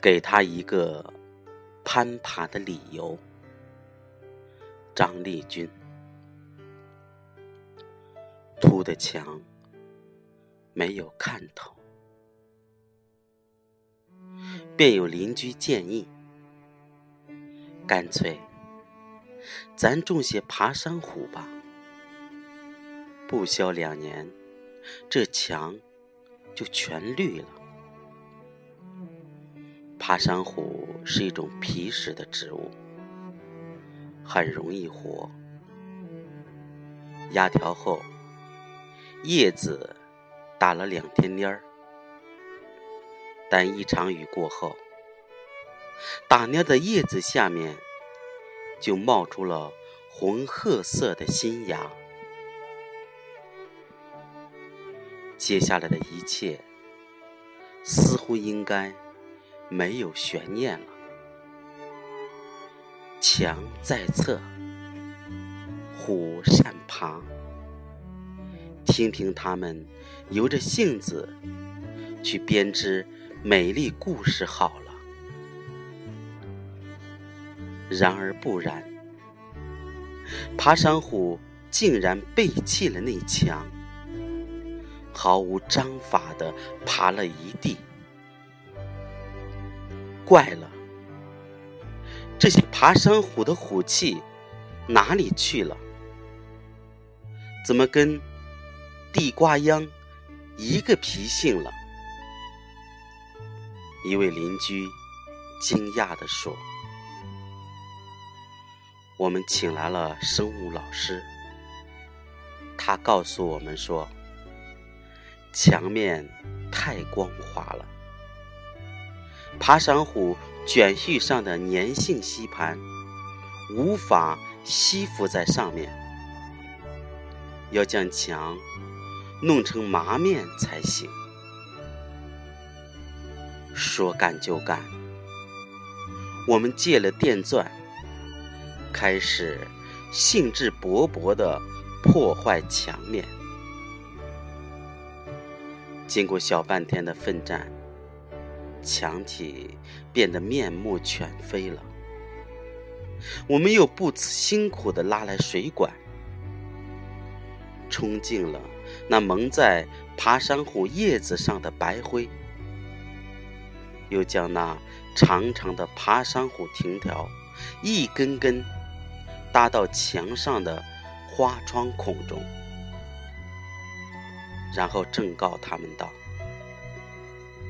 给他一个攀爬的理由。张丽君，秃的墙没有看头，便有邻居建议，干脆咱种些爬山虎吧。不消两年，这墙就全绿了。爬山虎是一种皮实的植物，很容易活。压条后，叶子打了两天蔫儿，但一场雨过后，打蔫的叶子下面就冒出了红褐色的新芽。接下来的一切，似乎应该没有悬念了。墙在侧，虎善爬，听听他们由着性子去编织美丽故事好了。然而不然，爬山虎竟然背弃了那墙。毫无章法的爬了一地，怪了，这些爬山虎的虎气哪里去了？怎么跟地瓜秧一个脾性了？一位邻居惊讶地说：“我们请来了生物老师，他告诉我们说。”墙面太光滑了，爬山虎卷絮上的粘性吸盘无法吸附在上面，要将墙弄成麻面才行。说干就干，我们借了电钻，开始兴致勃勃地破坏墙面。经过小半天的奋战，墙体变得面目全非了。我们又不辞辛苦地拉来水管，冲进了那蒙在爬山虎叶子上的白灰，又将那长长的爬山虎藤条一根根搭到墙上的花窗孔中。然后正告他们道：“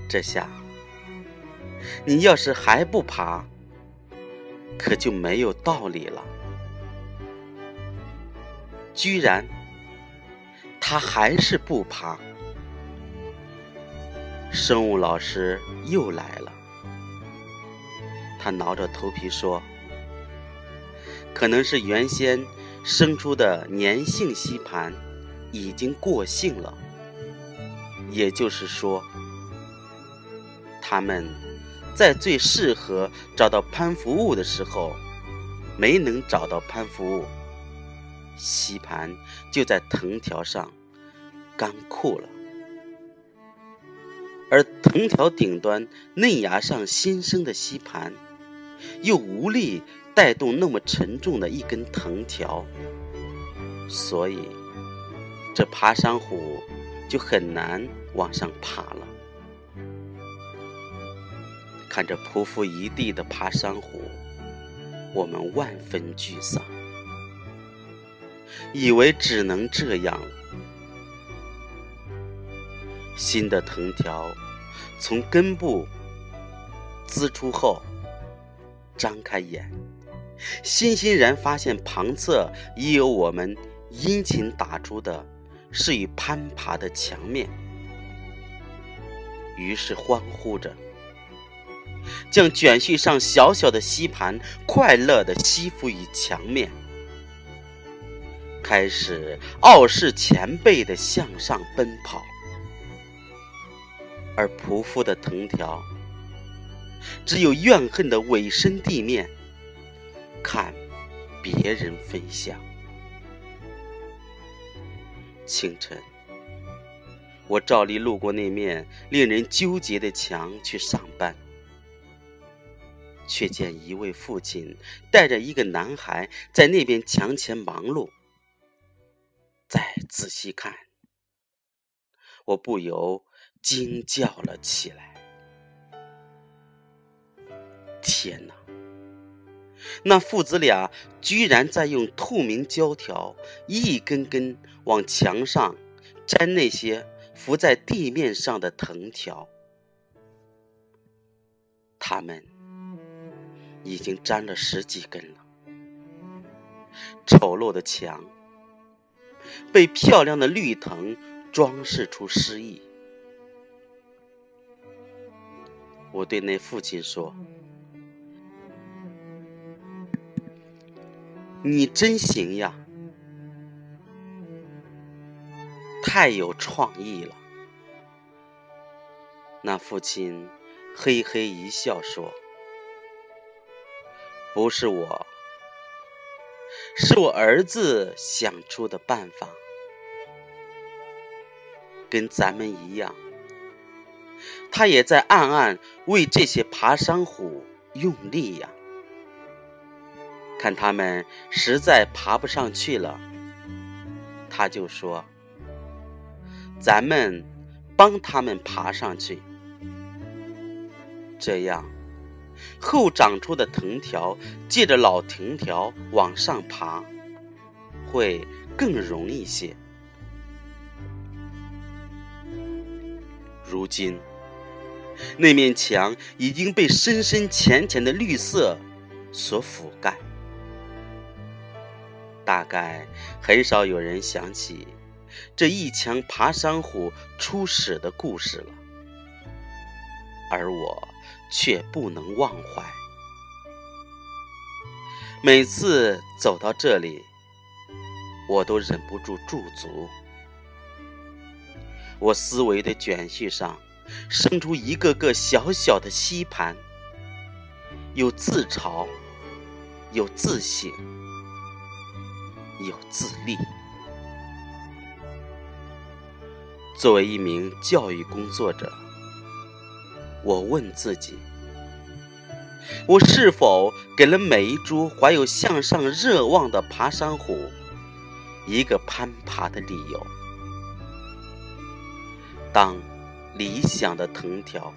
这下，你要是还不爬，可就没有道理了。”居然，他还是不爬。生物老师又来了，他挠着头皮说：“可能是原先生出的粘性吸盘已经过性了。”也就是说，他们在最适合找到攀附物的时候，没能找到攀附物，吸盘就在藤条上干枯了，而藤条顶端嫩芽上新生的吸盘，又无力带动那么沉重的一根藤条，所以这爬山虎就很难。往上爬了，看着匍匐一地的爬山虎，我们万分沮丧，以为只能这样。新的藤条从根部滋出后，张开眼，欣欣然发现旁侧已有我们殷勤打出的是与攀爬的墙面。于是欢呼着，将卷絮上小小的吸盘快乐地吸附于墙面，开始傲视前辈的向上奔跑，而匍匐的藤条只有怨恨的委身地面，看别人飞翔。清晨。我照例路过那面令人纠结的墙去上班，却见一位父亲带着一个男孩在那边墙前忙碌。再仔细看，我不由惊叫了起来。天哪！那父子俩居然在用透明胶条一根根往墙上粘那些浮在地面上的藤条，他们已经粘了十几根了。丑陋的墙被漂亮的绿藤装饰出诗意。我对那父亲说。你真行呀，太有创意了。那父亲嘿嘿一笑说：“不是我，是我儿子想出的办法，跟咱们一样，他也在暗暗为这些爬山虎用力呀。”看他们实在爬不上去了，他就说：“咱们帮他们爬上去，这样后长出的藤条借着老藤条往上爬，会更容易些。”如今，那面墙已经被深深浅浅的绿色所覆盖。大概很少有人想起这一墙爬山虎出始的故事了，而我却不能忘怀。每次走到这里，我都忍不住驻足。我思维的卷絮上生出一个个小小的吸盘，有自嘲，有自省。有自立。作为一名教育工作者，我问自己：我是否给了每一株怀有向上热望的爬山虎一个攀爬的理由？当理想的藤条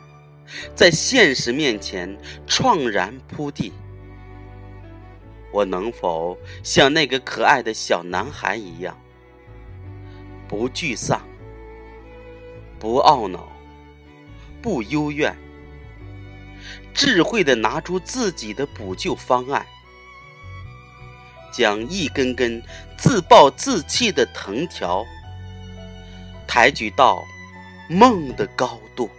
在现实面前怆然铺地。我能否像那个可爱的小男孩一样，不沮丧、不懊恼、不幽怨，智慧的拿出自己的补救方案，将一根根自暴自弃的藤条抬举到梦的高度？